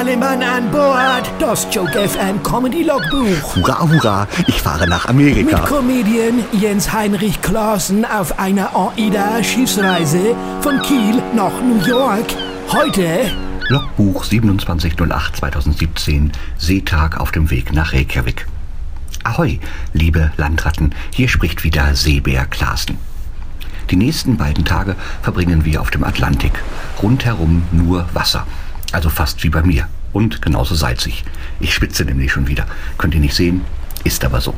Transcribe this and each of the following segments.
alle Mann an Bord. Das Joke FM Comedy Logbuch. Hurra, hurra, ich fahre nach Amerika. Mit Comedian Jens Heinrich Klaassen auf einer AIDA-Schiffsreise von Kiel nach New York. Heute Logbuch 2708-2017, Seetag auf dem Weg nach Reykjavik. Ahoi, liebe Landratten, hier spricht wieder Seebär Klaassen. Die nächsten beiden Tage verbringen wir auf dem Atlantik. Rundherum nur Wasser. Also fast wie bei mir. Und genauso salzig. Ich spitze nämlich schon wieder. Könnt ihr nicht sehen? Ist aber so.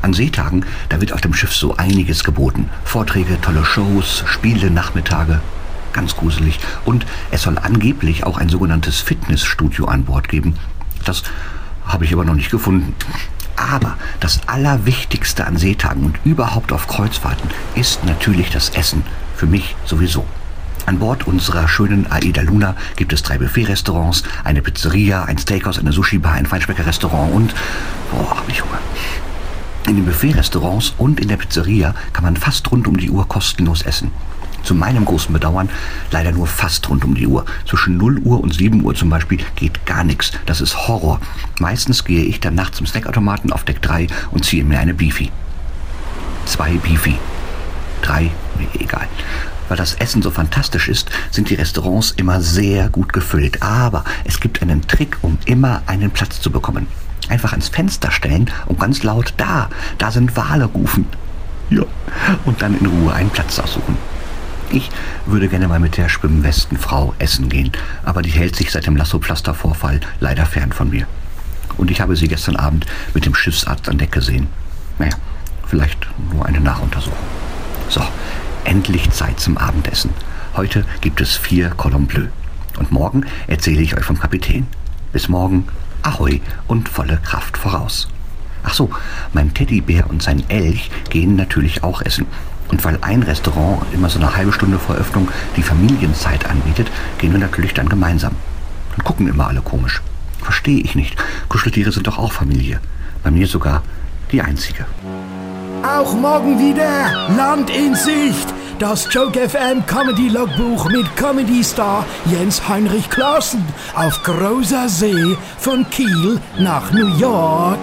An Seetagen, da wird auf dem Schiff so einiges geboten. Vorträge, tolle Shows, Spiele, Nachmittage. Ganz gruselig. Und es soll angeblich auch ein sogenanntes Fitnessstudio an Bord geben. Das habe ich aber noch nicht gefunden. Aber das Allerwichtigste an Seetagen und überhaupt auf Kreuzfahrten ist natürlich das Essen. Für mich sowieso. An Bord unserer schönen Aida Luna gibt es drei Buffet-Restaurants, eine Pizzeria, ein Steakhouse, eine Sushi-Bar, ein Feinschmecker-Restaurant und... Boah, hab ich Hunger. In den Buffet-Restaurants und in der Pizzeria kann man fast rund um die Uhr kostenlos essen. Zu meinem großen Bedauern leider nur fast rund um die Uhr. Zwischen 0 Uhr und 7 Uhr zum Beispiel geht gar nichts. Das ist Horror. Meistens gehe ich dann nachts zum Snackautomaten auf Deck 3 und ziehe mir eine Beefy. Zwei Beefy. Drei. Weil das Essen so fantastisch ist, sind die Restaurants immer sehr gut gefüllt. Aber es gibt einen Trick, um immer einen Platz zu bekommen. Einfach ans Fenster stellen und ganz laut da, da sind Wale rufen. Ja, und dann in Ruhe einen Platz aussuchen. Ich würde gerne mal mit der Schwimmwestenfrau essen gehen, aber die hält sich seit dem Lasso-Pflaster-Vorfall leider fern von mir. Und ich habe sie gestern Abend mit dem Schiffsarzt an Deck gesehen. Naja, vielleicht nur eine Nachuntersuchung. Endlich Zeit zum Abendessen. Heute gibt es vier Cordon Bleu. Und morgen erzähle ich euch vom Kapitän. Bis morgen, Ahoi und volle Kraft voraus. Ach so, mein Teddybär und sein Elch gehen natürlich auch essen. Und weil ein Restaurant immer so eine halbe Stunde vor Öffnung die Familienzeit anbietet, gehen wir natürlich dann gemeinsam. Dann gucken immer alle komisch. Verstehe ich nicht. Kuscheltiere sind doch auch Familie. Bei mir sogar die einzige. Auch morgen wieder Land in Sicht. Das Joke FM Comedy Logbuch mit Comedy Star Jens Heinrich Klaassen auf großer See von Kiel nach New York.